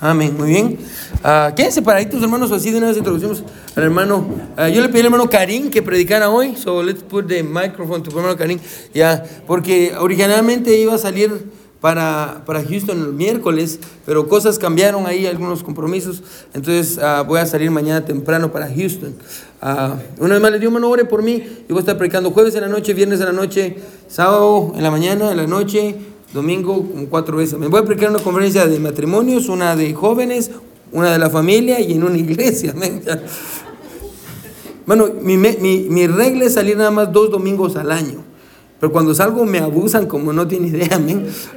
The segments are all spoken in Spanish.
Amén, muy bien. Uh, quédense paraditos, hermanos, así de una vez introducimos al hermano. Uh, yo le pedí al hermano Karim que predicara hoy, so let's put the microphone to hermano Karim, ya, porque originalmente iba a salir para, para Houston el miércoles, pero cosas cambiaron ahí, algunos compromisos, entonces uh, voy a salir mañana temprano para Houston. una vez más le digo, hermano, ore por mí, yo voy a estar predicando jueves en la noche, viernes en la noche, sábado en la mañana, en la noche domingo como cuatro veces. Me voy a predicar una conferencia de matrimonios, una de jóvenes, una de la familia y en una iglesia. Bueno, mi, mi, mi regla es salir nada más dos domingos al año. Pero cuando salgo me abusan como no tiene idea.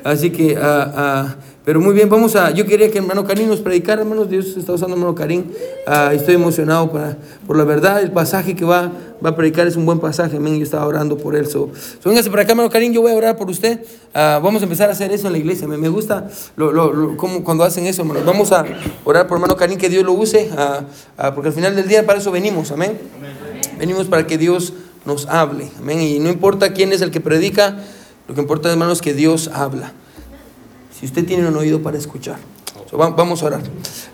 Así que, ah, pero muy bien, vamos a, yo quería que hermano Karim nos predicara, hermanos, Dios está usando hermano Karim. Ah, estoy emocionado para, por la verdad, el pasaje que va, va a predicar es un buen pasaje, amén. Yo estaba orando por él. So, so véngase para acá, hermano Karim, yo voy a orar por usted. vamos a empezar a hacer eso en la iglesia. Me, gusta lo, lo, como cuando hacen eso, hermano. Vamos a orar por hermano Karim, que Dios lo use, porque al final del día para eso venimos, amén. Venimos para que Dios nos hable. Amén. Y no importa quién es el que predica, lo que importa, hermanos, es que Dios habla. Si usted tiene un oído para escuchar. vamos a orar.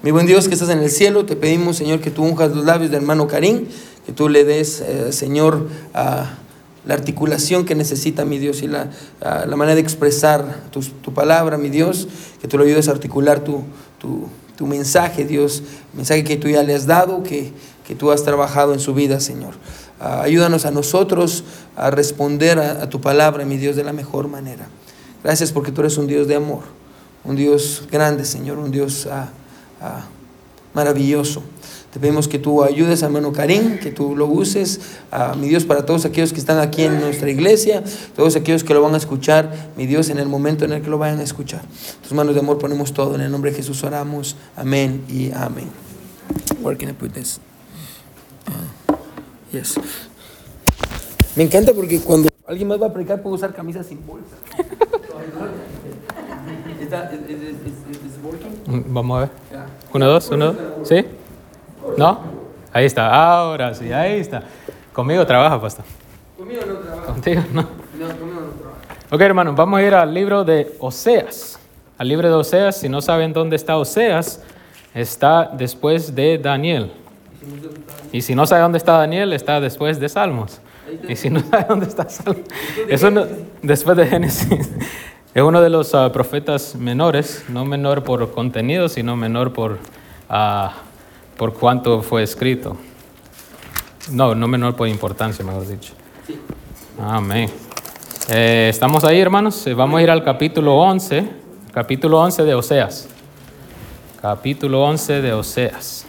Mi buen Dios que estás en el cielo, te pedimos, Señor, que tú unjas los labios del hermano Karim, que tú le des, eh, Señor, la articulación que necesita, mi Dios, y la, la manera de expresar tu, tu, palabra, mi Dios, que tú le ayudes a articular tu, tu, tu mensaje, Dios, mensaje que tú ya le has dado, que, que tú has trabajado en su vida, Señor. Ah, ayúdanos a nosotros a responder a, tu palabra, mi Dios, de la mejor manera. Gracias porque tú eres un Dios de amor, un Dios grande, Señor, un Dios ah, ah, maravilloso. Te pedimos que tú ayudes a hermano Karim, que tú lo uses, mi Dios, para todos aquellos que están aquí en nuestra iglesia, todos aquellos que lo van a escuchar, mi Dios, en el momento en el que lo vayan a escuchar. tus manos de amor ponemos todo, en el nombre de Jesús oramos. Amén y amén. Where can I put this? Me encanta porque cuando alguien más va a predicar puedo usar camisas sin bolsa. Vamos a ver. Uno, dos, uno, dos. ¿Sí? ¿No? Ahí está. Ahora sí, ahí está. Conmigo trabaja, pastor. Conmigo no trabaja. Contigo no. No, conmigo no trabaja. Ok, hermanos, vamos a ir al libro de Oseas. Al libro de Oseas, si no saben dónde está Oseas, está después de Daniel. Y si no sabe dónde está Daniel, está después de Salmos. Y si no sabe dónde está Salmos, es uno, después de Génesis. Es uno de los ah, profetas menores, no menor por contenido, sino menor por, uh, por cuánto fue escrito. No, no menor por importancia, mejor dicho. Amén. Eh, ¿Estamos ahí, hermanos? Eh, vamos a ir al capítulo 11, capítulo 11 de Oseas. Capítulo 11 de Oseas.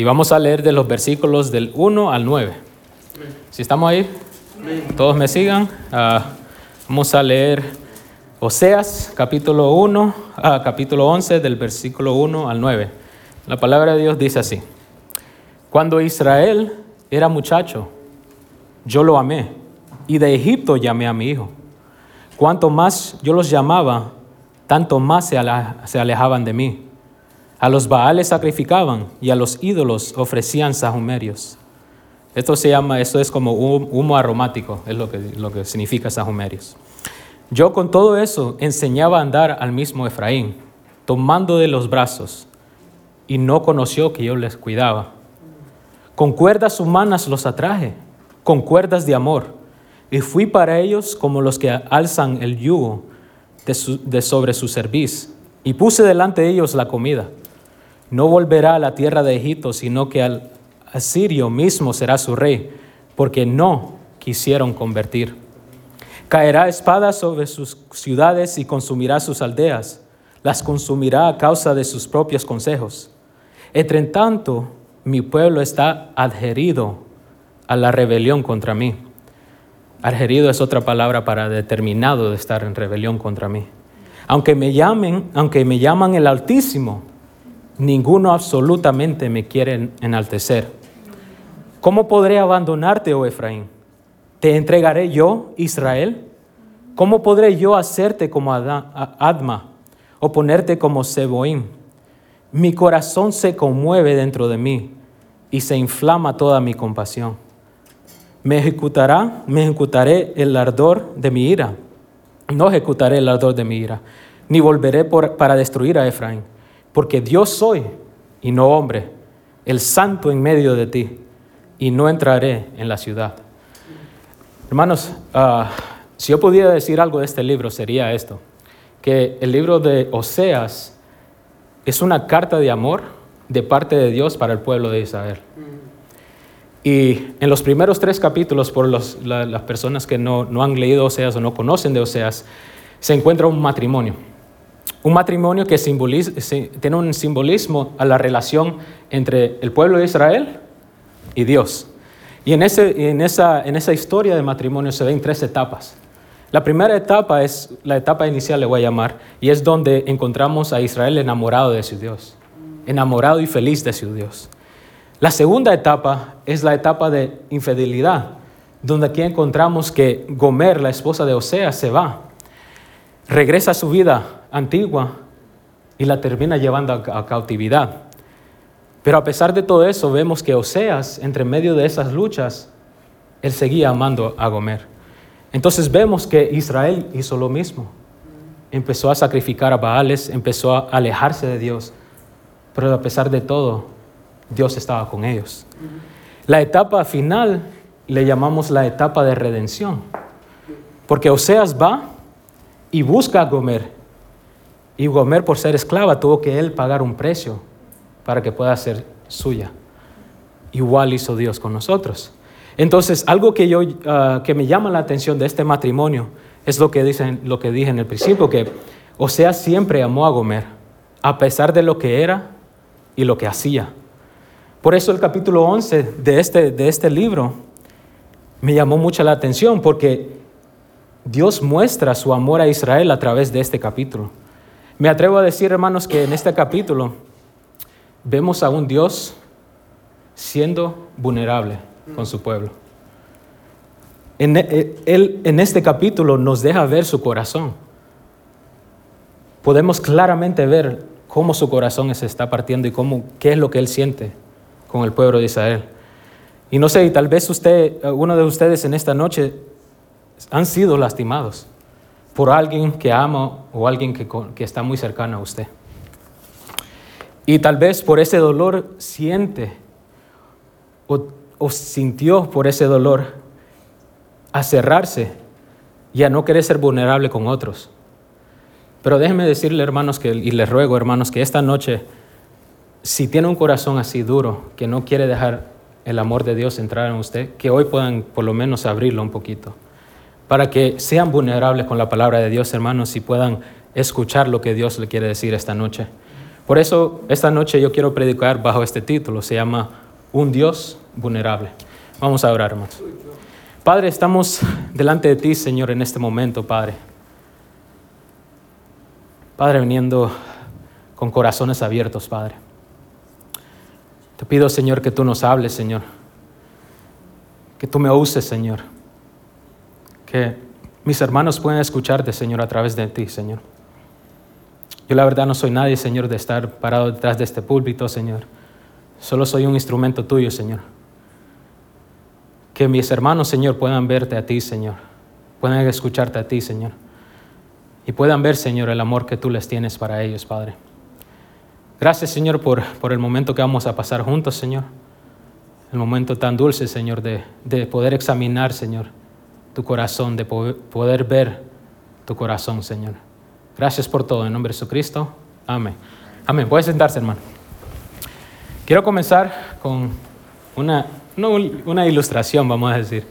Y vamos a leer de los versículos del 1 al 9. Si estamos ahí, todos me sigan. Ah, vamos a leer Oseas, capítulo 1, ah, capítulo 11, del versículo 1 al 9. La palabra de Dios dice así. Cuando Israel era muchacho, yo lo amé, y de Egipto llamé a mi hijo. Cuanto más yo los llamaba, tanto más se alejaban de mí. A los Baales sacrificaban y a los ídolos ofrecían sahumerios. Esto se llama, esto es como humo aromático, es lo que, lo que significa sahumerios. Yo con todo eso enseñaba a andar al mismo Efraín, tomando de los brazos, y no conoció que yo les cuidaba. Con cuerdas humanas los atraje, con cuerdas de amor, y fui para ellos como los que alzan el yugo de, de sobre su cerviz, y puse delante de ellos la comida no volverá a la tierra de Egipto, sino que al asirio mismo será su rey, porque no quisieron convertir. Caerá espada sobre sus ciudades y consumirá sus aldeas, las consumirá a causa de sus propios consejos. Entre tanto, mi pueblo está adherido a la rebelión contra mí. Adherido es otra palabra para determinado de estar en rebelión contra mí. Aunque me llamen, aunque me llaman el Altísimo, ninguno absolutamente me quiere enaltecer. ¿Cómo podré abandonarte, oh Efraín? ¿Te entregaré yo, Israel? ¿Cómo podré yo hacerte como Adma o ponerte como Seboín? Mi corazón se conmueve dentro de mí y se inflama toda mi compasión. me ejecutará, me ejecutaré el ardor de mi ira. No ejecutaré el ardor de mi ira, ni volveré para destruir a Efraín, porque Dios soy y no hombre, el santo en medio de ti, y no entraré en la ciudad. Hermanos, ah, si yo pudiera decir algo de este libro sería esto, que el libro de Oseas es una carta de amor de parte de Dios para el pueblo de Israel. Y en los primeros tres capítulos, por las personas que no, han leído Oseas o no conocen de Oseas, se encuentra un matrimonio. Un matrimonio que tiene un simbolismo a la relación entre el pueblo de Israel y Dios. Y en, esa, en esa historia de matrimonio se ven tres etapas. La primera etapa es la etapa inicial, le voy a llamar, y es donde encontramos a Israel enamorado de su Dios, enamorado y feliz de su Dios. La segunda etapa es la etapa de infidelidad, donde aquí encontramos que Gomer, la esposa de Oseas, se va, regresa a su vida antigua y la termina llevando a cautividad. Pero a pesar de todo eso, vemos que Oseas, entre medio de esas luchas, él seguía amando a Gomer. Entonces vemos que Israel hizo lo mismo. Empezó a sacrificar a Baales, empezó a alejarse de Dios. Pero a pesar de todo, Dios estaba con ellos. La etapa final le llamamos la etapa de redención, porque Oseas va y busca a Gomer, y Gomer por ser esclava tuvo que él pagar un precio para que pueda ser suya. Igual hizo Dios con nosotros. Entonces, algo que, yo, ah, que me llama la atención de este matrimonio es lo que, dicen, lo que dije en el principio, que Oseas siempre amó a Gomer, a pesar de lo que era y lo que hacía. Por eso el capítulo 11 de este, de este libro me llamó mucho la atención porque Dios muestra su amor a Israel a través de este capítulo. Me atrevo a decir, hermanos, que en este capítulo vemos a un Dios siendo vulnerable con su pueblo. En, e, él, en este capítulo nos deja ver su corazón. Podemos claramente ver cómo su corazón se está partiendo y cómo, qué es lo que él siente con el pueblo de Israel. Y no sé, tal vez usted, uno de ustedes en esta noche han sido lastimados por alguien que ama o alguien que, que está muy cercano a usted. Y tal vez por ese dolor siente o, sintió por ese dolor a cerrarse y a no querer ser vulnerable con otros. Pero déjenme decirle, hermanos, que, y les ruego, hermanos, que esta noche si tiene un corazón así duro, que no quiere dejar el amor de Dios entrar en usted, que hoy puedan por lo menos abrirlo un poquito, para que sean vulnerables con la palabra de Dios, hermanos, y puedan escuchar lo que Dios le quiere decir esta noche. Por eso, esta noche yo quiero predicar bajo este título, se llama Un Dios vulnerable. Vamos a orar, hermanos. Padre, estamos delante de ti, Señor, en este momento, Padre. Padre, viniendo con corazones abiertos, Padre. Te pido, Señor, que tú nos hables, Señor. Que tú me uses, Señor. Que mis hermanos puedan escucharte, Señor, a través de ti, Señor. Yo la verdad no soy nadie, Señor, de estar parado detrás de este púlpito, Señor. Solo soy un instrumento tuyo, Señor. Que mis hermanos, Señor, puedan verte a ti, Señor. Puedan escucharte a ti, Señor. Y puedan ver, Señor, el amor que tú les tienes para ellos, Padre. Gracias, Señor, por, por el momento que vamos a pasar juntos, Señor. El momento tan dulce, Señor, de, de poder examinar, Señor, tu corazón, de poder, ver tu corazón, Señor. Gracias por todo. En nombre de Jesucristo. Amén. Amén. Puede sentarse, hermano. Quiero comenzar con una, una ilustración, vamos a decir.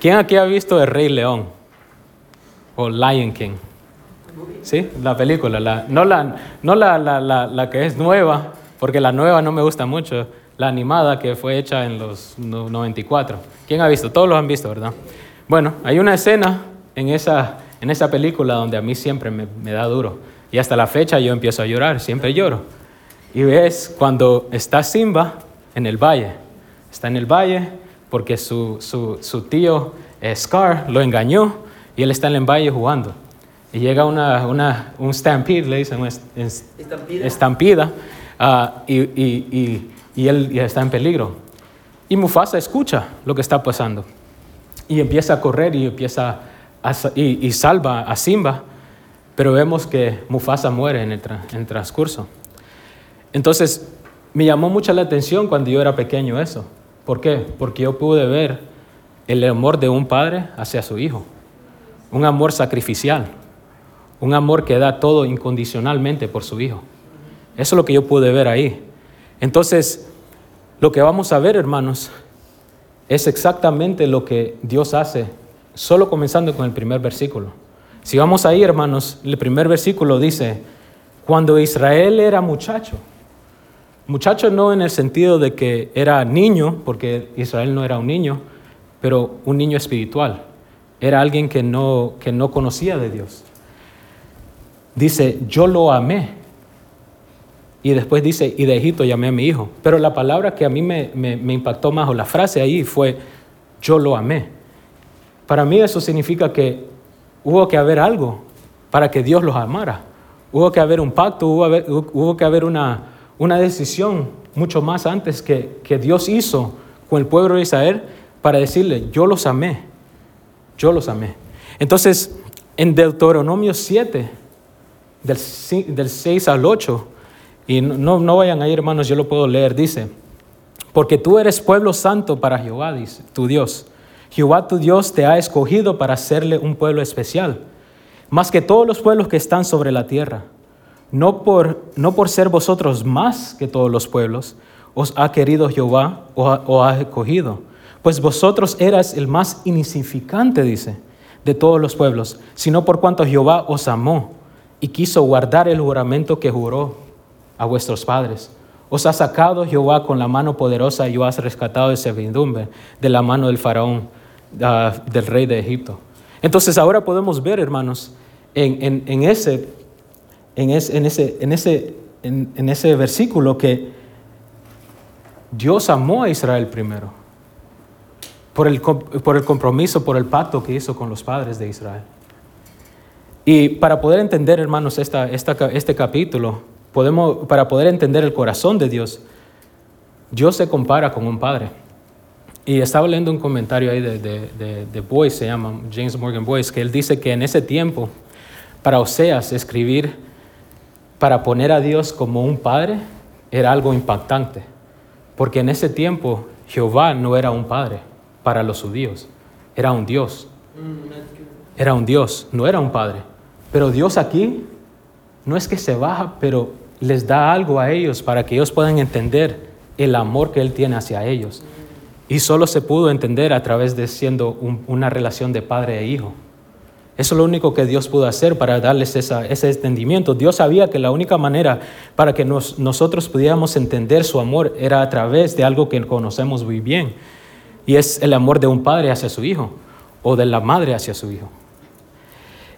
¿Quién aquí ha visto El Rey León? O Lion King. ¿Sí? La película, la, no, la, no la, la, la, que es nueva, porque la nueva no me gusta mucho, la animada que fue hecha en los 94. ¿Quién ha visto? Todos lo han visto, ¿verdad? Bueno, hay una escena en esa, en esa película donde a mí siempre me, me da duro. Y hasta la fecha yo empiezo a llorar, siempre lloro. Y ves cuando está Simba en el valle. Está en el valle porque su, su, su tío Scar lo engañó y él está en el valle jugando. Y llega una, una, un stampede, le dicen, estampida, estampida uh, y, y, y, y, él está en peligro. Y Mufasa escucha lo que está pasando. Y empieza a correr y empieza y, salva a Simba, pero vemos que Mufasa muere en el, en el transcurso. Entonces, me llamó mucho la atención cuando yo era pequeño eso. ¿Por qué? Porque yo pude ver el amor de un padre hacia su hijo, un amor sacrificial, un amor que da todo incondicionalmente por su hijo. Eso es lo que yo pude ver ahí. Entonces, lo que vamos a ver, hermanos, es exactamente lo que Dios hace, solo comenzando con el primer versículo. Si vamos ahí, hermanos, el primer versículo dice, cuando Israel era muchacho, muchacho no en el sentido de que era niño, porque Israel no era un niño, pero un niño espiritual, era alguien que no, que no conocía de Dios. Dice, yo lo amé y después dice, y de Egipto llamé a mi hijo. Pero la palabra que a mí me, impactó más, o la frase ahí fue, yo lo amé. Para mí eso significa que hubo que haber algo para que Dios los amara. Hubo que haber un pacto, hubo, que haber una, una, decisión mucho más antes que, que Dios hizo con el pueblo de Israel para decirle, yo los amé, yo los amé. Entonces, en Deuteronomio 7, del, del 6 al 8, y no, no vayan ahí, hermanos, yo lo puedo leer. Dice, porque tú eres pueblo santo para Jehová, tu Dios. Jehová tu Dios te ha escogido para hacerle un pueblo especial, más que todos los pueblos que están sobre la tierra. No por, no por ser vosotros más que todos los pueblos, os ha querido Jehová o o ha escogido, pues vosotros eras el más insignificante, dice, de todos los pueblos, sino por cuanto Jehová os amó y quiso guardar el juramento que juró a vuestros padres. Os ha sacado Jehová con la mano poderosa y os has rescatado de servidumbre, de la mano del faraón, ah, del rey de Egipto. Entonces ahora podemos ver, hermanos, en, ese, en, ese, en, ese, en ese versículo que Dios amó a Israel primero, por el, por el compromiso, por el pacto que hizo con los padres de Israel. Y para poder entender, hermanos, esta, este capítulo, podemos, para poder entender el corazón de Dios, Dios se compara con un padre. Y estaba leyendo un comentario ahí de, de, de, Boyce, se llama James Morgan Boyce, que él dice que en ese tiempo, para Oseas, escribir para poner a Dios como un padre era algo impactante. Porque en ese tiempo Jehová no era un padre para los judíos, era un Dios. Era un Dios, no era un padre. Pero Dios aquí no es que se baja, pero les da algo a ellos para que ellos puedan entender el amor que Él tiene hacia ellos. Y solo se pudo entender a través de siendo una relación de padre e hijo. Eso es lo único que Dios pudo hacer para darles ese entendimiento. Dios sabía que la única manera para que nosotros pudiéramos entender su amor era a través de algo que conocemos muy bien. Y es el amor de un padre hacia su hijo o de la madre hacia su hijo.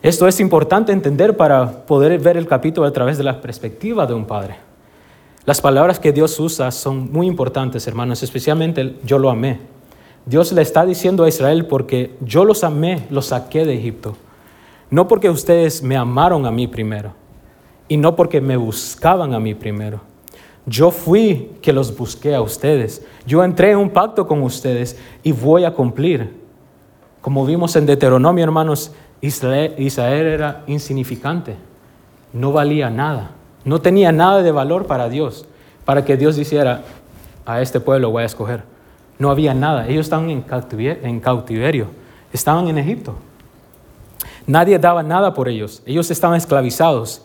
Esto es importante entender para poder ver el capítulo a través de la perspectiva de un padre. Las palabras que Dios usa son muy importantes, hermanos, especialmente yo lo amé. Dios le está diciendo a Israel porque yo los amé, los saqué de Egipto. No porque ustedes me amaron a mí primero y no porque me buscaban a mí primero. Yo fui que los busqué a ustedes. Yo entré en un pacto con ustedes y voy a cumplir. Como vimos en Deuteronomio, hermanos, Israel, era insignificante, no valía nada, no tenía nada de valor para Dios, para que Dios dijera, a este pueblo voy a escoger. No había nada, ellos estaban en cautiverio, estaban en Egipto. Nadie daba nada por ellos, ellos estaban esclavizados.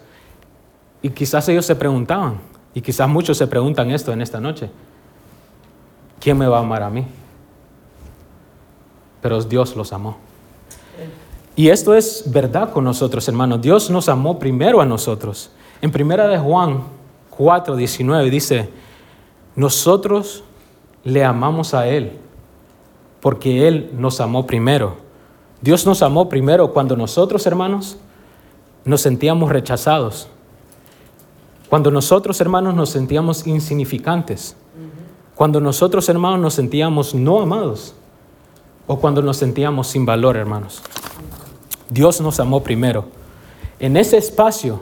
Y quizás ellos se preguntaban, y quizás muchos se preguntan esto en esta noche, ¿quién me va a amar a mí? Pero Dios los amó. Y esto es verdad con nosotros, hermanos. Dios nos amó primero a nosotros. En primera de Juan 4, 19 dice, nosotros le amamos a Él porque Él nos amó primero. Dios nos amó primero cuando nosotros, hermanos, nos sentíamos rechazados. Cuando nosotros, hermanos, nos sentíamos insignificantes. Cuando nosotros, hermanos, nos sentíamos no amados. O cuando nos sentíamos sin valor, hermanos. Dios nos amó primero. En ese espacio,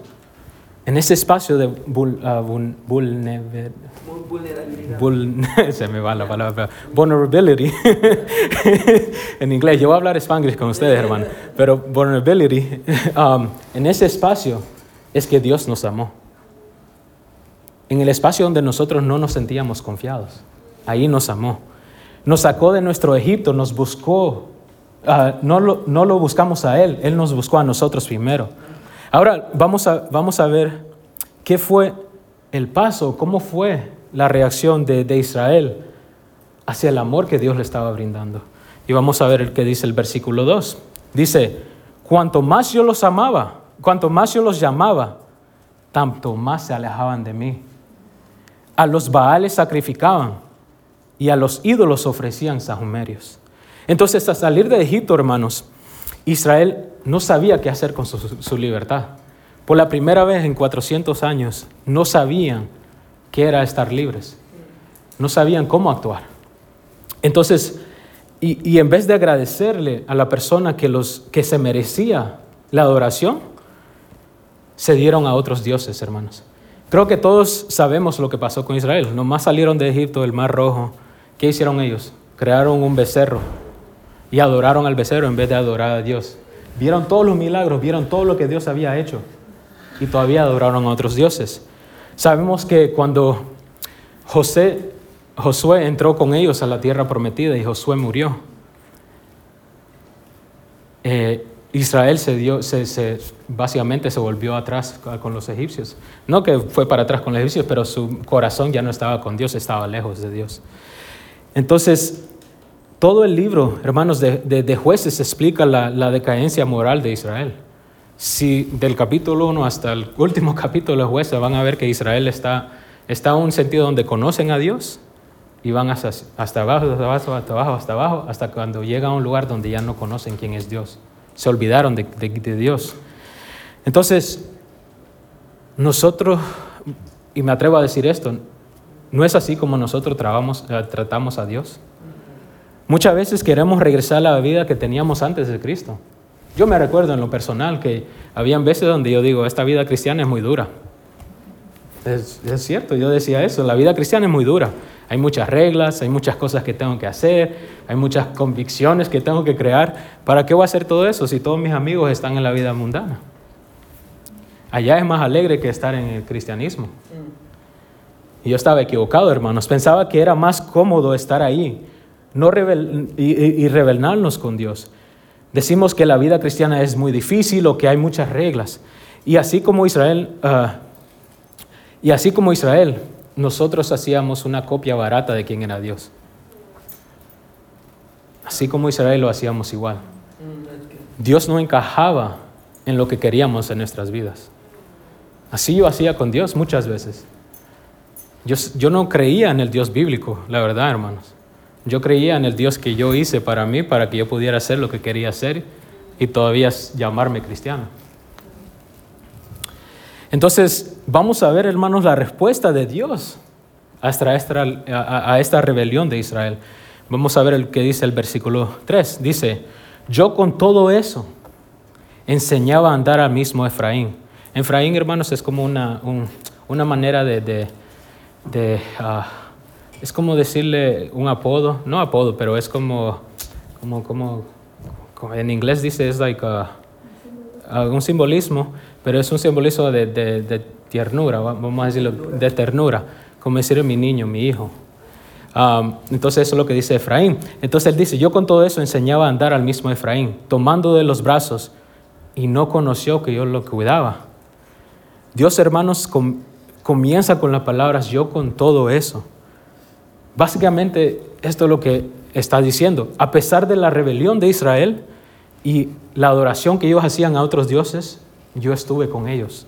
en ese espacio de vul- vul- vulnever- vul- se me va la palabra, vulnerability, en inglés, yo voy a hablar spanglish con ustedes, hermano, pero vulnerability, um, en ese espacio es que Dios nos amó. En el espacio donde nosotros no nos sentíamos confiados, ahí nos amó. Nos sacó de nuestro Egipto, nos buscó, ah, no, lo, no lo buscamos a Él, Él nos buscó a nosotros primero. Ahora vamos a, vamos a ver qué fue el paso, cómo fue la reacción de, de Israel hacia el amor que Dios le estaba brindando. Y vamos a ver el que dice el versículo 2. Dice, cuanto más yo los amaba, cuanto más yo los llamaba, tanto más se alejaban de mí. A los baales sacrificaban y a los ídolos ofrecían sahumerios. Entonces, a salir de Egipto, hermanos, Israel no sabía qué hacer con su, libertad. Por la primera vez en 400 años, no sabían qué era estar libres. No sabían cómo actuar. Entonces, y, y en vez de agradecerle a la persona que, los, que se merecía la adoración, se dieron a otros dioses, hermanos. Creo que todos sabemos lo que pasó con Israel. Nomás salieron de Egipto del Mar Rojo. ¿Qué hicieron ellos? Crearon un becerro y adoraron al becerro en vez de adorar a Dios. Vieron todos los milagros, vieron todo lo que Dios había hecho y todavía adoraron a otros dioses. Sabemos que cuando José, Josué entró con ellos a la tierra prometida y Josué murió, eh, Israel se dio, básicamente se volvió atrás con los egipcios. No que fue para atrás con los egipcios, pero su corazón ya no estaba con Dios, estaba lejos de Dios. Entonces, todo el libro, hermanos, de, de- jueces explica la, la decadencia moral de Israel. Si del capítulo 1 hasta el último capítulo de jueces van a ver que Israel está, está en un sentido donde conocen a Dios y van hasta, hasta abajo, hasta abajo, hasta abajo, hasta abajo, hasta cuando llega a un lugar donde ya no conocen quién es Dios. Se olvidaron de, de- Dios. Entonces, nosotros, y me atrevo a decir esto, no es así como nosotros eh, tratamos a Dios. Muchas veces queremos regresar a la vida que teníamos antes de Cristo. Yo me recuerdo en lo personal que habían veces donde yo digo, esta vida cristiana es muy dura. Es, es cierto, yo decía eso, la vida cristiana es muy dura. Hay muchas reglas, hay muchas cosas que tengo que hacer, hay muchas convicciones que tengo que crear. ¿Para qué voy a hacer todo eso si todos mis amigos están en la vida mundana? Allá es más alegre que estar en el cristianismo. Y yo estaba equivocado, hermanos. Pensaba que era más cómodo estar ahí no rebel- y, y- y rebelarnos con Dios. Decimos que la vida cristiana es muy difícil o que hay muchas reglas. Y así como Israel, ah, y así como Israel, nosotros hacíamos una copia barata de quién era Dios. Así como Israel lo hacíamos igual. Dios no encajaba en lo que queríamos en nuestras vidas. Así yo hacía con Dios muchas veces. Yo, yo no creía en el Dios bíblico, la verdad, hermanos. Yo creía en el Dios que yo hice para mí, para que yo pudiera hacer lo que quería hacer y todavía llamarme cristiano. Entonces, vamos a ver, hermanos, la respuesta de Dios a, esta rebelión de Israel. Vamos a ver el que dice el versículo 3. Dice, yo con todo eso enseñaba a andar al mismo Efraín. Efraín, hermanos, es como una, un- una manera de, de- de, ah, es como decirle un apodo, no apodo, pero es como, como, como, como en inglés dice, es like a- a un simbolismo, pero es un simbolismo de, de- de ternura, va- vamos a decirlo, de ternura, como decir mi niño, mi hijo. Um, entonces eso es lo que dice Efraín. Entonces él dice, yo con todo eso enseñaba a andar al mismo Efraín, tomando de los brazos, y no conoció que yo lo cuidaba. Dios, hermanos, com- comienza con las palabras, yo con todo eso. Básicamente, esto es lo que está diciendo. A pesar de la rebelión de Israel y la adoración que ellos hacían a otros dioses, yo estuve con ellos.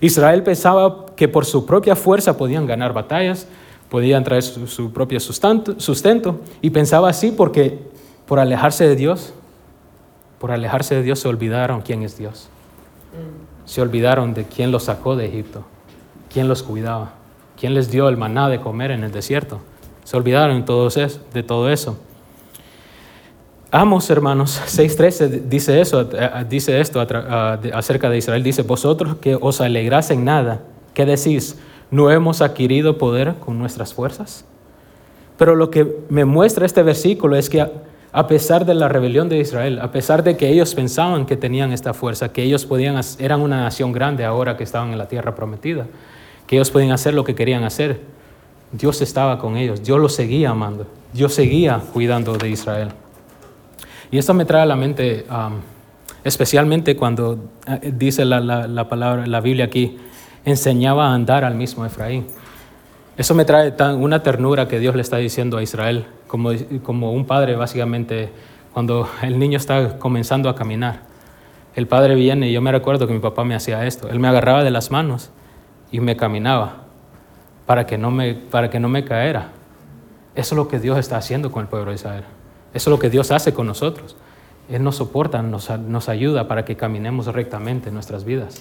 Israel pensaba que por su propia fuerza podían ganar batallas, podían traer su, su propio sustento, sustento, y pensaba así porque por alejarse de Dios, por alejarse de Dios se olvidaron quién es Dios. Se olvidaron de quién los sacó de Egipto, quién los cuidaba, quién les dio el maná de comer en el desierto. Se olvidaron de todo eso. Amos, hermanos, 6.13 dice eso, dice esto acerca de Israel. Dice, vosotros que os alegrás en nada, ¿qué decís? ¿No hemos adquirido poder con nuestras fuerzas? Pero lo que me muestra este versículo es que a pesar de la rebelión de Israel, a pesar de que ellos pensaban que tenían esta fuerza, que ellos podían, eran una nación grande ahora que estaban en la tierra prometida, que ellos podían hacer lo que querían hacer, Dios estaba con ellos, Dios los seguía amando, Dios seguía cuidando de Israel. Y esto me trae a la mente, especialmente cuando eh, dice la, la, palabra, la Biblia aquí, enseñaba a andar al mismo Efraín. Eso me trae una ternura que Dios le está diciendo a Israel, como, como un padre básicamente, cuando el niño está comenzando a caminar. El padre viene y yo me recuerdo que mi papá me hacía esto. Él me agarraba de las manos y me caminaba para que no me, para que no me caera. Eso es lo que Dios está haciendo con el pueblo de Israel. Eso es lo que Dios hace con nosotros. Él nos soporta, nos, nos ayuda para que caminemos rectamente en nuestras vidas.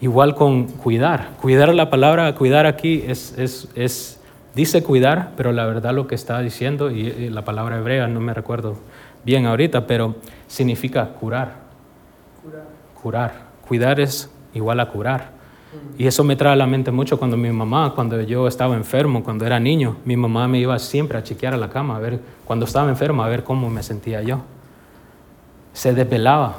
Igual con cuidar. Cuidar la palabra, cuidar aquí es, es, es, dice cuidar, pero la verdad lo que está diciendo, y, la palabra hebrea no me recuerdo bien ahorita, pero significa curar. Curar. Curar. Cuidar es igual a curar. Y eso me trae a la mente mucho cuando mi mamá, cuando yo estaba enfermo, cuando era niño, mi mamá me iba siempre a chequear a la cama, a ver, cuando estaba enfermo, a ver cómo me sentía yo. Se desvelaba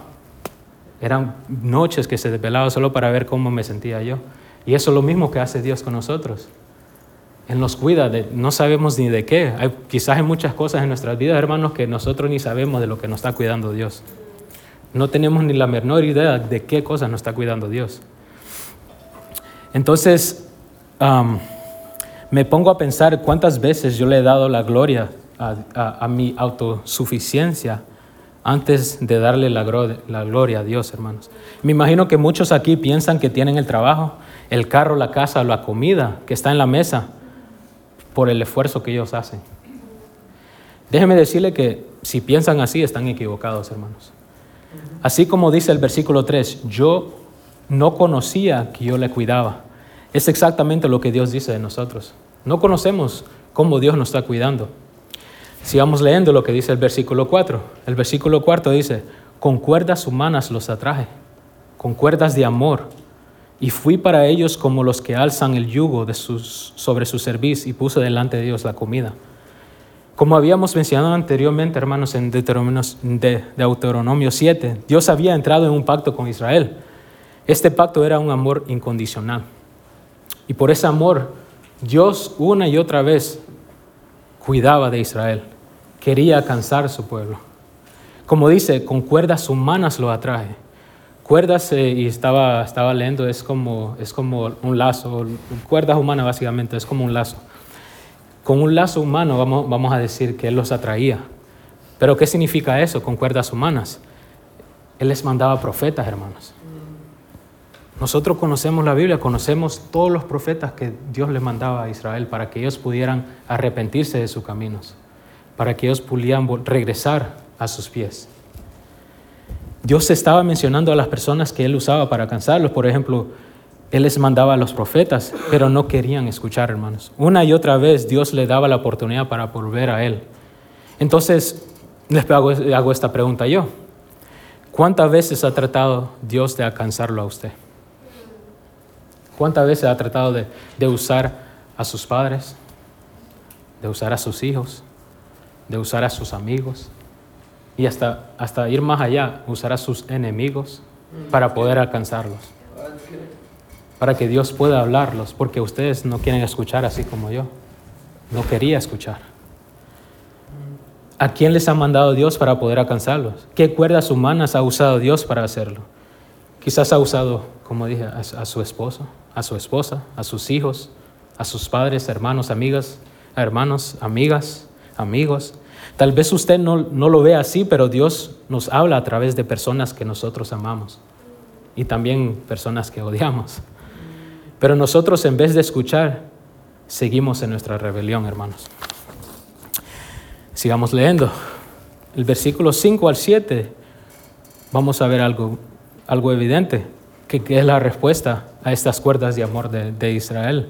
eran noches que se desvelaba solo para ver cómo me sentía yo. Y eso es lo mismo que hace Dios con nosotros. Él nos cuida, de, no sabemos ni de qué. Hay, quizás hay muchas cosas en nuestras vidas, hermanos, que nosotros ni sabemos de lo que nos está cuidando Dios. No tenemos ni la menor idea de qué cosas nos está cuidando Dios. Entonces, me pongo a pensar cuántas veces yo le he dado la gloria a mi autosuficiencia antes de darle la, gloria a Dios, hermanos. Me imagino que muchos aquí piensan que tienen el trabajo, el carro, la casa, la comida que está en la mesa por el esfuerzo que ellos hacen. Déjeme decirle que si piensan así están equivocados, hermanos. Así como dice el versículo 3, yo no conocía que yo le cuidaba. Es exactamente lo que Dios dice de nosotros. No conocemos cómo Dios nos está cuidando. Sigamos leyendo lo que dice el versículo 4. El versículo 4 dice, con cuerdas humanas los atraje, con cuerdas de amor, y fui para ellos como los que alzan el yugo sobre su cerviz y puse delante de Dios la comida. Como habíamos mencionado anteriormente, hermanos, en Deuteronomio, de Deuteronomio 7, Dios había entrado en un pacto con Israel. Este pacto era un amor incondicional. Y por ese amor, Dios una y otra vez cuidaba de Israel, quería alcanzar su pueblo. Como dice, con cuerdas humanas lo atrae. Cuerdas, eh, y estaba, estaba leyendo, es como, es como un lazo, cuerdas humanas básicamente, es como un lazo. Con un lazo humano vamos, vamos a decir que Él los atraía. Pero ¿qué significa eso con cuerdas humanas? Él les mandaba profetas, hermanos. Nosotros conocemos la Biblia, conocemos todos los profetas que Dios le mandaba a Israel para que ellos pudieran arrepentirse de sus caminos, para que ellos pudieran regresar a sus pies. Dios estaba mencionando a las personas que Él usaba para alcanzarlos. Por ejemplo, Él les mandaba a los profetas, pero no querían escuchar, hermanos. Una y otra vez Dios le daba la oportunidad para volver a Él. Entonces, les hago, hago esta pregunta yo. ¿Cuántas veces ha tratado Dios de alcanzarlo a usted? ¿Cuántas veces ha tratado de, usar a sus padres, de usar a sus hijos, de usar a sus amigos y hasta, hasta ir más allá, usar a sus enemigos para poder alcanzarlos? Para que Dios pueda hablarlos, porque ustedes no quieren escuchar así como yo. No quería escuchar. ¿A quién les ha mandado Dios para poder alcanzarlos? ¿Qué cuerdas humanas ha usado Dios para hacerlo? Quizás ha usado, como dije, a, su esposo, a su esposa, a sus hijos, a sus padres, hermanos, amigas, hermanos, amigas, amigos. Tal vez usted no, no lo ve así, pero Dios nos habla a través de personas que nosotros amamos y también personas que odiamos. Pero nosotros en vez de escuchar, seguimos en nuestra rebelión, hermanos. Sigamos leyendo. El versículo 5 al 7, vamos a ver algo algo evidente, que, es la respuesta a estas cuerdas de amor de, Israel.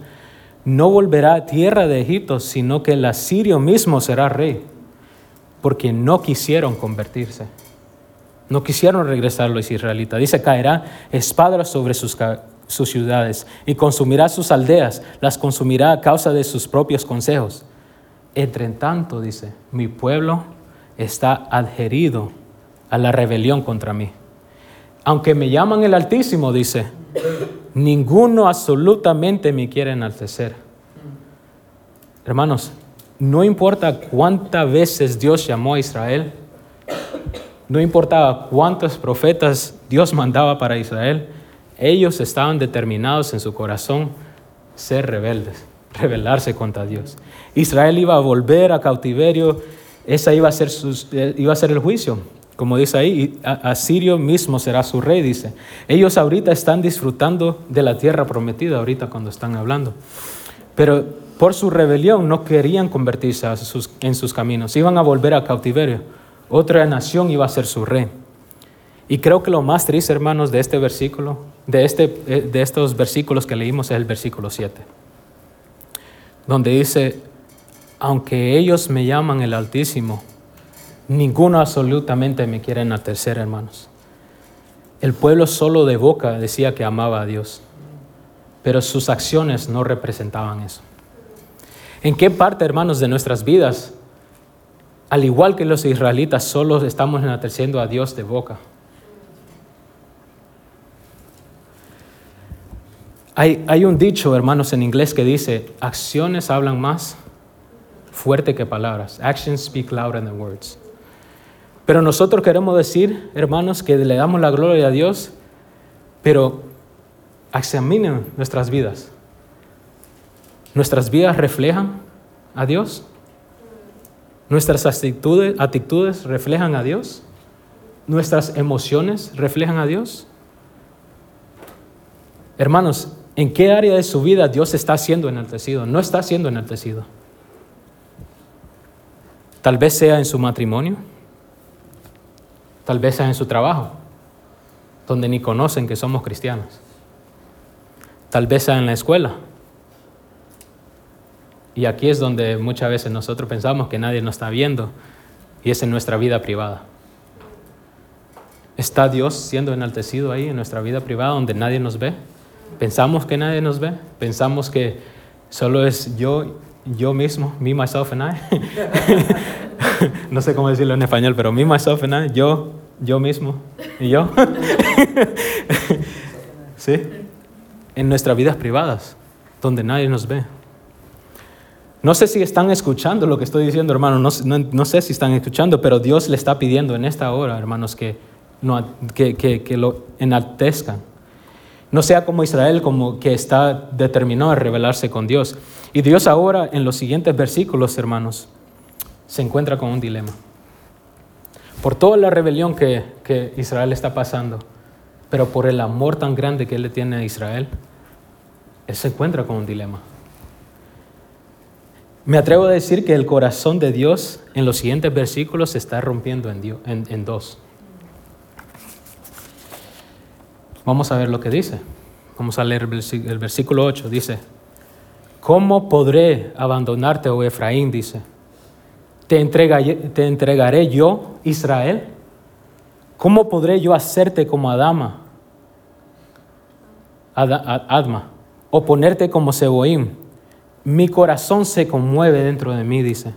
No volverá a tierra de Egipto, sino que el asirio mismo será rey. porque no quisieron convertirse. No quisieron regresar los israelitas. Dice, caerá espada sobre sus, sus ciudades y consumirá sus aldeas, las consumirá a causa de sus propios consejos. Entre tanto, dice, mi pueblo está adherido a la rebelión contra mí. Aunque me llaman el Altísimo, dice, ninguno absolutamente me quiere enaltecer. Hermanos, no importa cuántas veces Dios llamó a Israel, no importaba cuántos profetas Dios mandaba para Israel, ellos estaban determinados en su corazón ser rebeldes, rebelarse contra Dios. Israel iba a volver a cautiverio, esa iba a ser, eh, iba a ser el juicio. Como dice ahí, Asirio mismo será su rey, dice. Ellos ahorita están disfrutando de la tierra prometida, ahorita cuando están hablando. Pero por su rebelión no querían convertirse en sus caminos, iban a volver a cautiverio. Otra nación iba a ser su rey. Y creo que lo más triste, hermanos, de este versículo, de, este, eh, de estos versículos que leímos es el versículo 7, donde dice, aunque ellos me llaman el Altísimo, Ninguno absolutamente me quiere enaltecer, hermanos. El pueblo solo de boca decía que amaba a Dios, pero sus acciones no representaban eso. ¿En qué parte, hermanos, de nuestras vidas, al igual que los israelitas, solo estamos enalteciendo a Dios de boca? Hay, hay un dicho, hermanos, en inglés que dice, acciones hablan más fuerte que palabras. Actions speak louder than words. Pero nosotros queremos decir, hermanos, que le damos la gloria a Dios, pero examinen nuestras vidas. ¿Nuestras vidas reflejan a Dios? ¿Nuestras actitudes, actitudes reflejan a Dios? ¿Nuestras emociones reflejan a Dios? Hermanos, ¿en qué área de su vida Dios está siendo enaltecido? No está siendo enaltecido. Tal vez sea en su matrimonio Tal vez sea en su trabajo, donde ni conocen que somos cristianos. Tal vez sea en la escuela. Y aquí es donde muchas veces nosotros pensamos que nadie nos está viendo y es en nuestra vida privada. ¿Está Dios siendo enaltecido ahí en nuestra vida privada donde nadie nos ve? ¿Pensamos que nadie nos ve? ¿Pensamos que solo es yo, yo mismo, me, myself and I? no sé cómo decirlo en español, pero me, myself and I, yo, yo mismo y yo. ¿Sí? En nuestras vidas privadas, donde nadie nos ve. No sé si están escuchando lo que estoy diciendo, hermano, no, sé si están escuchando, pero Dios le está pidiendo en esta hora, hermanos, que, no, que, que, lo enaltezcan. No sea como Israel, como que está determinado a rebelarse con Dios. Y Dios ahora, en los siguientes versículos, hermanos, se encuentra con un dilema por toda la rebelión que, Israel está pasando, pero por el amor tan grande que él le tiene a Israel, él se encuentra con un dilema. Me atrevo a decir que el corazón de Dios en los siguientes versículos se está rompiendo en, en, dos. Vamos a ver lo que dice. Vamos a leer el versículo 8. Dice, ¿cómo podré abandonarte, oh Efraín? Dice, te entregaré, yo, Israel? ¿Cómo podré yo hacerte como Adama, Adma, o ponerte como Seboim? Mi corazón se conmueve dentro de mí, dice.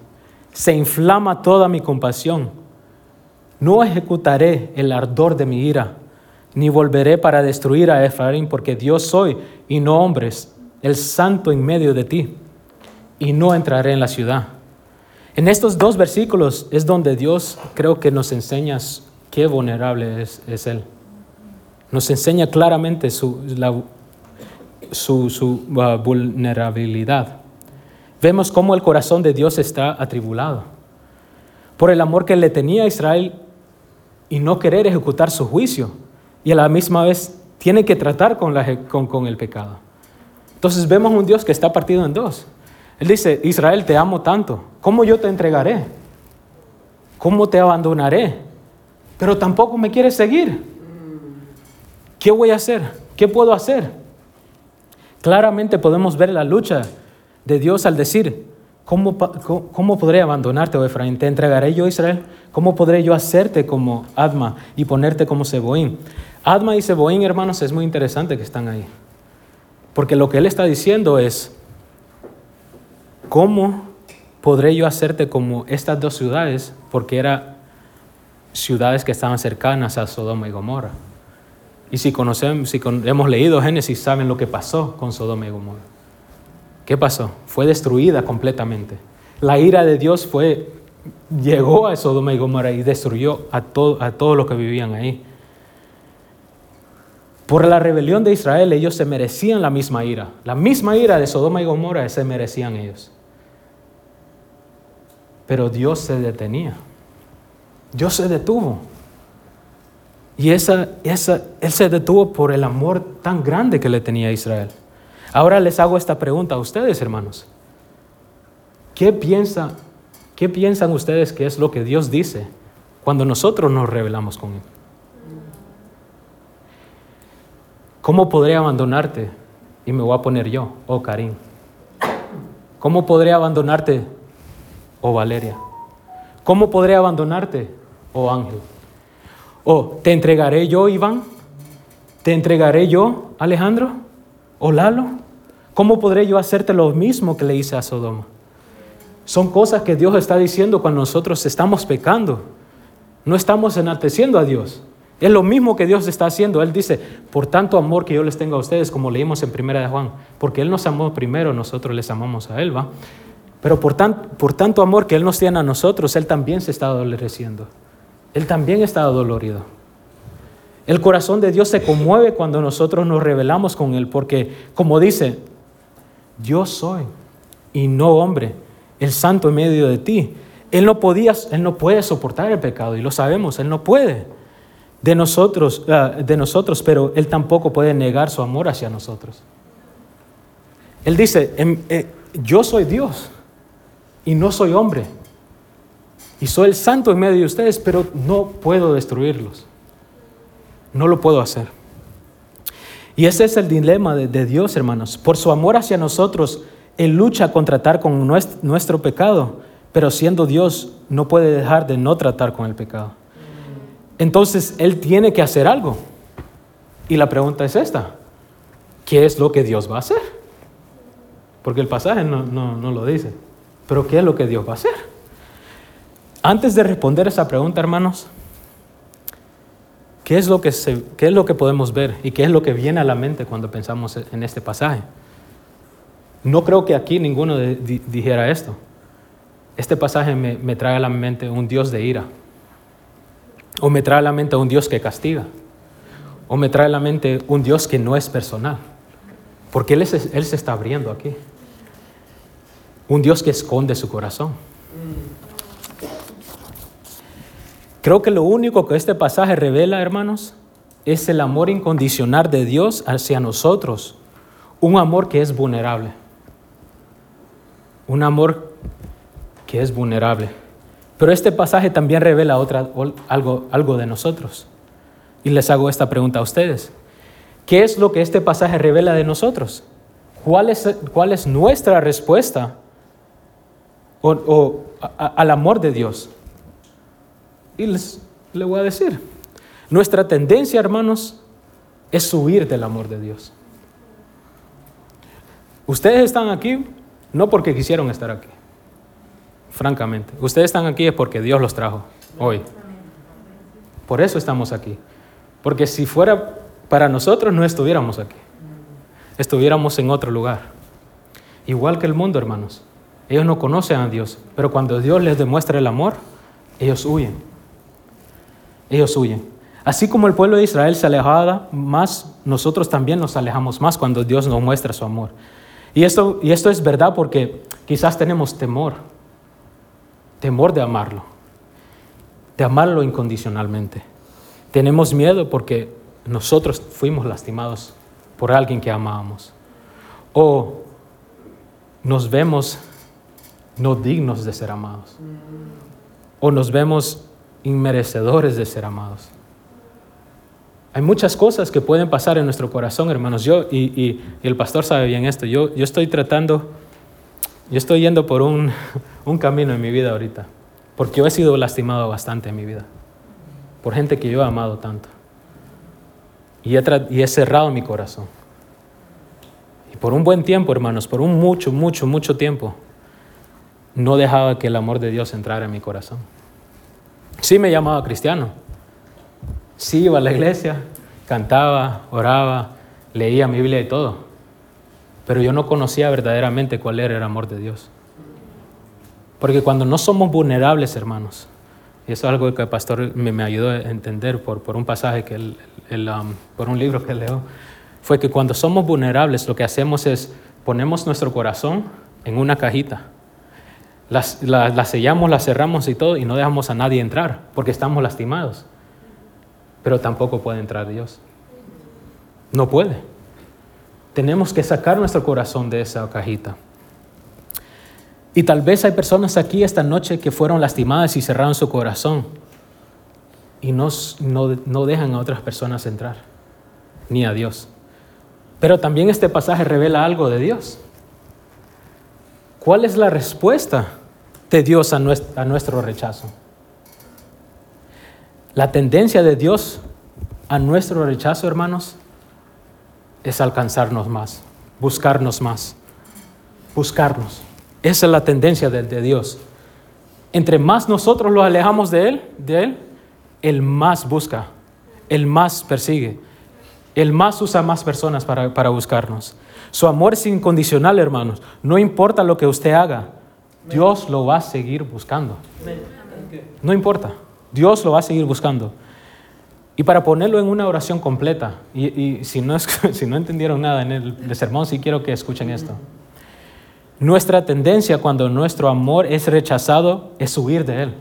Se inflama toda mi compasión. No ejecutaré el ardor de mi ira, ni volveré para destruir a Efraín, porque Dios soy y no hombres, el santo en medio de ti, y no entraré en la ciudad. En estos dos versículos es donde Dios creo que nos enseña qué vulnerable es, Él. Nos enseña claramente su, su, uh, vulnerabilidad. Vemos cómo el corazón de Dios está atribulado por el amor que le tenía a Israel y no querer ejecutar su juicio. Y a la misma vez tiene que tratar con, la, con, con el pecado. Entonces vemos un Dios que está partido en dos. Él dice, Israel, te amo tanto. ¿Cómo yo te entregaré? ¿Cómo te abandonaré? Pero tampoco me quieres seguir. ¿Qué voy a hacer? ¿Qué puedo hacer? Claramente podemos ver la lucha de Dios al decir, ¿cómo, cómo podré abandonarte, oh Efraín? ¿Te entregaré yo, Israel? ¿Cómo podré yo hacerte como Adma y ponerte como Seboín? Adma y Seboín, hermanos, es muy interesante que están ahí. Porque lo que él está diciendo es, ¿cómo podré yo hacerte como estas dos ciudades? Porque eran ciudades que estaban cercanas a Sodoma y Gomorra. Y si conocemos, si hemos leído Génesis, saben lo que pasó con Sodoma y Gomorra. ¿Qué pasó? Fue destruida completamente. La ira de Dios fue, llegó a Sodoma y Gomorra y destruyó a, todo, a todos los que vivían ahí. Por la rebelión de Israel ellos se merecían la misma ira. La misma ira de Sodoma y Gomorra se merecían ellos. Pero Dios se detenía. Dios se detuvo. Y esa, esa, Él se detuvo por el amor tan grande que le tenía a Israel. Ahora les hago esta pregunta a ustedes, hermanos. ¿Qué, piensa, ¿Qué piensan ustedes que es lo que Dios dice cuando nosotros nos rebelamos con Él? ¿Cómo podré abandonarte? Y me voy a poner yo, oh Karim. ¿Cómo podré abandonarte, oh Valeria? ¿Cómo podré abandonarte, oh Ángel? ¿O te entregaré yo, Iván? ¿Te entregaré yo, Alejandro? ¿O Lalo? ¿Cómo podré yo hacerte lo mismo que le hice a Sodoma? Son cosas que Dios está diciendo cuando nosotros estamos pecando. No estamos enalteciendo a Dios. Es lo mismo que Dios está haciendo. Él dice, por tanto amor que yo les tengo a ustedes, como leímos en Primera de Juan, porque Él nos amó primero, nosotros les amamos a Él, ¿va? Pero por, tan- por tanto amor que Él nos tiene a nosotros, Él también se está adoleciendo. Él también está dolorido. El corazón de Dios se conmueve cuando nosotros nos rebelamos con Él, porque como dice, yo soy y no hombre, el santo en medio de ti. Él no podía, Él no puede soportar el pecado y lo sabemos, Él no puede de nosotros, ah, de nosotros, pero Él tampoco puede negar su amor hacia nosotros. Él dice, em, eh, yo soy Dios y no soy hombre. Y soy el santo en medio de ustedes, pero no puedo destruirlos. No lo puedo hacer. Y ese es el dilema de, Dios, hermanos. Por su amor hacia nosotros, Él lucha con tratar con nues- nuestro pecado, pero siendo Dios no puede dejar de no tratar con el pecado. Entonces Él tiene que hacer algo. Y la pregunta es esta. ¿Qué es lo que Dios va a hacer? Porque el pasaje no, no- no lo dice. Pero ¿qué es lo que Dios va a hacer? Antes de responder esa pregunta, hermanos, ¿qué es, lo que se- ¿qué es lo que podemos ver y qué es lo que viene a la mente cuando pensamos en este pasaje? No creo que aquí ninguno dijera esto. Este pasaje me, me trae a la mente un Dios de ira, o me trae a la mente un Dios que castiga, o me trae a la mente un Dios que no es personal, porque Él, es- él se está abriendo aquí. Un Dios que esconde su corazón. Creo que lo único que este pasaje revela, hermanos, es el amor incondicional de Dios hacia nosotros. Un amor que es vulnerable. Un amor que es vulnerable. Pero este pasaje también revela otra, algo, algo de nosotros. Y les hago esta pregunta a ustedes. ¿Qué es lo que este pasaje revela de nosotros? ¿Cuál es, cuál es nuestra respuesta o, al amor de Dios? Y les, le voy a decir, nuestra tendencia, hermanos, es huir del amor de Dios. Ustedes están aquí no porque quisieron estar aquí, francamente. Ustedes están aquí es porque Dios los trajo hoy. Por eso estamos aquí. Porque si fuera para nosotros no estuviéramos aquí. Estuviéramos en otro lugar. Igual que el mundo, hermanos. Ellos no conocen a Dios, pero cuando Dios les demuestra el amor, ellos huyen. Ellos huyen. Así como el pueblo de Israel se alejaba más, nosotros también nos alejamos más cuando Dios nos muestra su amor. Y esto, y esto es verdad porque quizás tenemos temor, temor de amarlo, de amarlo incondicionalmente. Tenemos miedo porque nosotros fuimos lastimados por alguien que amábamos. O nos vemos no dignos de ser amados. O nos vemos inmerecedores de ser amados. Hay muchas cosas que pueden pasar en nuestro corazón, hermanos. Yo, y, y- el pastor sabe bien esto, yo, yo estoy tratando yo estoy yendo por un, un camino en mi vida ahorita, porque yo he sido lastimado bastante en mi vida, por gente que yo he amado tanto. Y he, y he cerrado mi corazón. Y por un buen tiempo, hermanos, por un mucho, mucho, mucho tiempo, no dejaba que el amor de Dios entrara en mi corazón. Sí me llamaba cristiano. Sí iba a la iglesia, cantaba, oraba, leía mi Biblia y todo. Pero yo no conocía verdaderamente cuál era el amor de Dios. Porque cuando no somos vulnerables, hermanos, y eso es algo que el pastor me, me ayudó a entender por, por un pasaje que él, él, um, por un libro que leo, fue que cuando somos vulnerables lo que hacemos es ponemos nuestro corazón en una cajita. Las- La, la sellamos, la cerramos y todo y no dejamos a nadie entrar porque estamos lastimados. Pero tampoco puede entrar Dios. No puede. Tenemos que sacar nuestro corazón de esa cajita. Y tal vez hay personas aquí esta noche que fueron lastimadas y cerraron su corazón y no, no, no dejan a otras personas entrar, ni a Dios. Pero también este pasaje revela algo de Dios. ¿Cuál es la respuesta de Dios a nues- a nuestro rechazo? La tendencia de Dios a nuestro rechazo, hermanos, es alcanzarnos más, buscarnos más, buscarnos. Esa es la tendencia de, de Dios. Entre más nosotros lo alejamos de Él, de Él, Él más busca, Él más persigue, Él más usa más personas para, para buscarnos. Su amor es incondicional, hermanos. No importa lo que usted haga, Dios lo va a seguir buscando. No importa, Dios lo va a seguir buscando. Y para ponerlo en una oración completa, y, si no entendieron nada en el, el sermón, sí quiero que escuchen esto. Nuestra tendencia cuando nuestro amor es rechazado es huir de Él.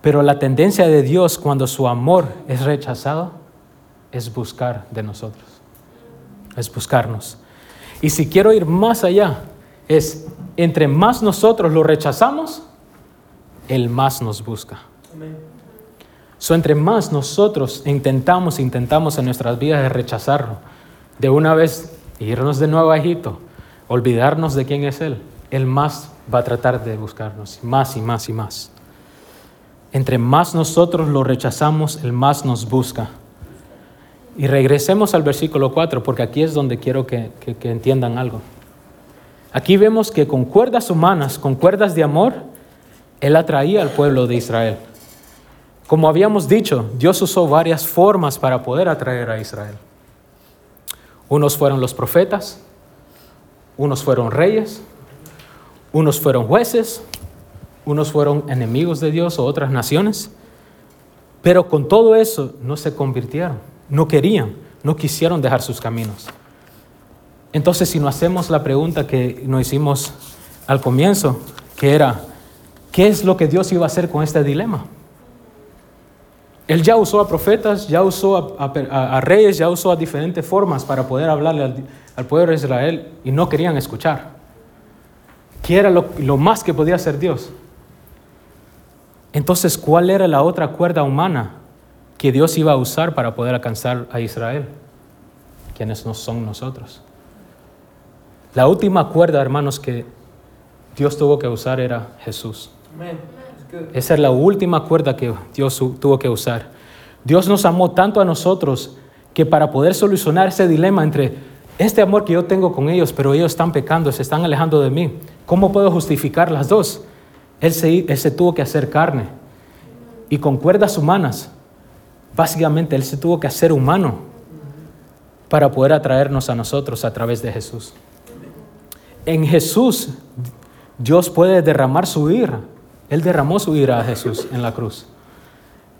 Pero la tendencia de Dios cuando su amor es rechazado es buscar de nosotros. Es buscarnos. Y si quiero ir más allá, es entre más nosotros lo rechazamos, Él más nos busca. So, entre más nosotros intentamos, intentamos en nuestras vidas de rechazarlo, de una vez irnos de nuevo a Egipto, olvidarnos de quién es Él, Él más va a tratar de buscarnos, más y más y más. Entre más nosotros lo rechazamos, Él más nos busca. Y regresemos al versículo 4, porque aquí es donde quiero que, que- que entiendan algo. Aquí vemos que con cuerdas humanas, con cuerdas de amor, Él atraía al pueblo de Israel. Como habíamos dicho, Dios usó varias formas para poder atraer a Israel. Unos fueron los profetas, unos fueron reyes, unos fueron jueces, unos fueron enemigos de Dios o otras naciones. Pero con todo eso no se convirtieron, no querían, no quisieron dejar sus caminos. Entonces, si nos hacemos la pregunta que nos hicimos al comienzo, que era, ¿qué es lo que Dios iba a hacer con este dilema? Él ya usó a profetas, ya usó a, reyes, ya usó a diferentes formas para poder hablarle al, al pueblo de Israel y no querían escuchar. ¿Qué era lo, lo más que podía hacer Dios? Entonces, ¿cuál era la otra cuerda humana que Dios iba a usar para poder alcanzar a Israel? Quienes no son nosotros. La última cuerda, hermanos, que Dios tuvo que usar era Jesús. Esa es la última cuerda que Dios tuvo que usar. Dios nos amó tanto a nosotros que para poder solucionar ese dilema entre este amor que yo tengo con ellos, pero ellos están pecando, se están alejando de mí, ¿cómo puedo justificar las dos? Él se, él se tuvo que hacer carne. Y con cuerdas humanas, básicamente Él se tuvo que hacer humano para poder atraernos a nosotros a través de Jesús. En Jesús, Dios puede derramar su ira. Él derramó su ira a Jesús en la cruz,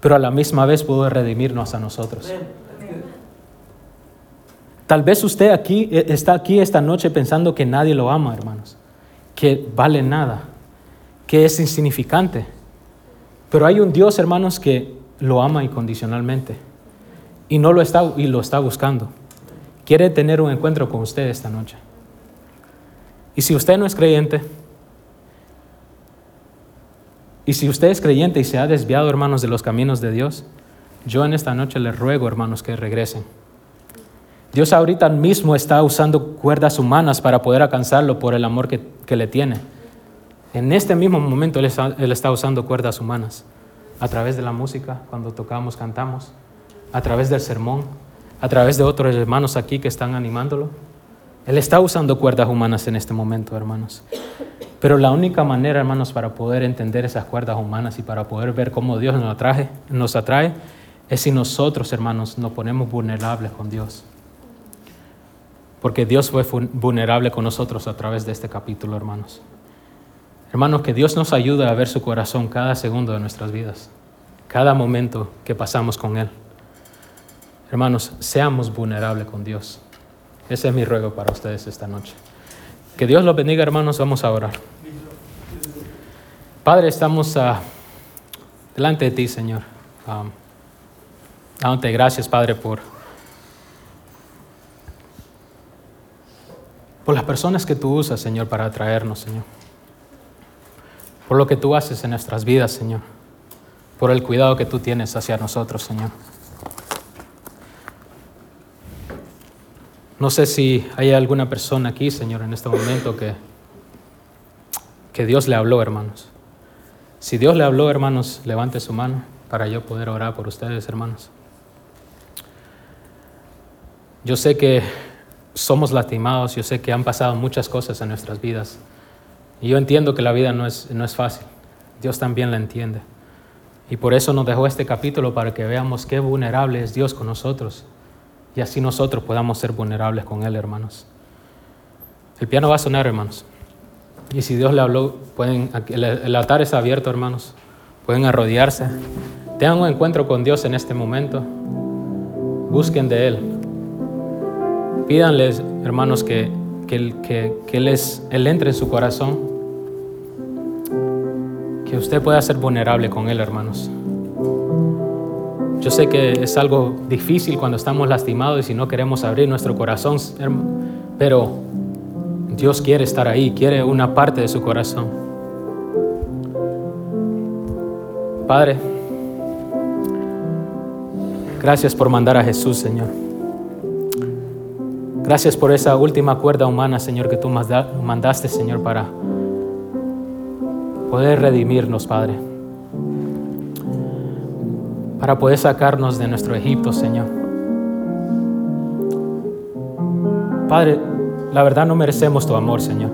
pero a la misma vez pudo redimirnos a nosotros. Tal vez usted aquí eh, está aquí esta noche pensando que nadie lo ama, hermanos, que vale nada, que es insignificante. Pero hay un Dios, hermanos, que lo ama incondicionalmente y no lo está y lo está buscando. Quiere tener un encuentro con usted esta noche. Y si usted no es creyente, y si usted es creyente y se ha desviado, hermanos, de los caminos de Dios, yo en esta noche les ruego, hermanos, que regresen. Dios ahorita mismo está usando cuerdas humanas para poder alcanzarlo por el amor que, que le tiene. En este mismo momento él está, él está usando cuerdas humanas, a través de la música, cuando tocamos, cantamos, a través del sermón, a través de otros hermanos aquí que están animándolo. Él está usando cuerdas humanas en este momento, hermanos. Pero la única manera, hermanos, para poder entender esas cuerdas humanas y para poder ver cómo Dios nos atrae, nos atrae es si nosotros, hermanos, nos ponemos vulnerables con Dios. Porque Dios fue vulnerable con nosotros a través de este capítulo, hermanos. Hermanos, que Dios nos ayude a ver su corazón cada segundo de nuestras vidas, cada momento que pasamos con Él. Hermanos, seamos vulnerables con Dios. Ese es mi ruego para ustedes esta noche. Que Dios los bendiga, hermanos. Vamos a orar. Padre, estamos uh, delante de ti, Señor. Um, dándote gracias, Padre, por, por las personas que tú usas, Señor, para atraernos, Señor. Por lo que tú haces en nuestras vidas, Señor. Por el cuidado que tú tienes hacia nosotros, Señor. No sé si hay alguna persona aquí, Señor, en este momento que, que Dios le habló, hermanos. Si Dios le habló, hermanos, levante su mano para yo poder orar por ustedes, hermanos. Yo sé que somos lastimados, yo sé que han pasado muchas cosas en nuestras vidas. Y yo entiendo que la vida no es, no es fácil. Dios también la entiende. Y por eso nos dejó este capítulo para que veamos qué vulnerable es Dios con nosotros y así nosotros podamos ser vulnerables con Él, hermanos. El piano va a sonar, hermanos. Y si Dios le habló, pueden, el altar está abierto, hermanos. Pueden arrodillarse. Tengan un encuentro con Dios en este momento. Busquen de Él. Pídanles, hermanos, que, que, que, que él, es, él entre en su corazón. Que usted pueda ser vulnerable con Él, hermanos. Yo sé que es algo difícil cuando estamos lastimados y si no queremos abrir nuestro corazón, pero Dios quiere estar ahí, quiere una parte de su corazón. Padre, gracias por mandar a Jesús, Señor. Gracias por esa última cuerda humana, Señor, que tú mandaste, Señor, para poder redimirnos, Padre para poder sacarnos de nuestro Egipto, Señor. Padre, la verdad no merecemos tu amor, Señor.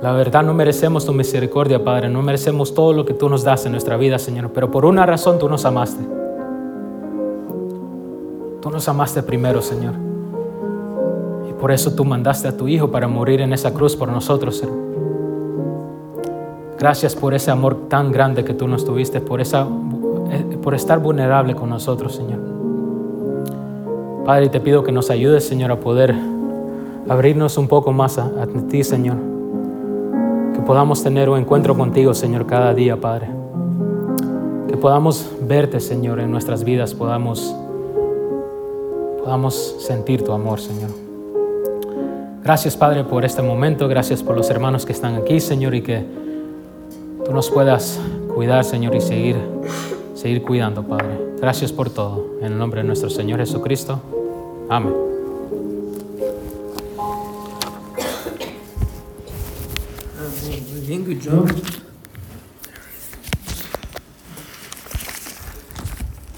La verdad no merecemos tu misericordia, Padre. No merecemos todo lo que tú nos das en nuestra vida, Señor. Pero por una razón tú nos amaste. Tú nos amaste primero, Señor. Y por eso tú mandaste a tu Hijo para morir en esa cruz por nosotros, Señor. Gracias por ese amor tan grande que tú nos tuviste, por, esa, eh, por estar vulnerable con nosotros, Señor. Padre, te pido que nos ayudes, Señor, a poder abrirnos un poco más a, a ti, Señor. Que podamos tener un encuentro contigo, Señor, cada día, Padre. Que podamos verte, Señor, en nuestras vidas, podamos, podamos sentir tu amor, Señor. Gracias, Padre, por este momento. Gracias por los hermanos que están aquí, Señor, y que tú nos puedas cuidar, Señor, y seguir, seguir cuidando, Padre. Gracias por todo. En el nombre de nuestro Señor Jesucristo. Amén.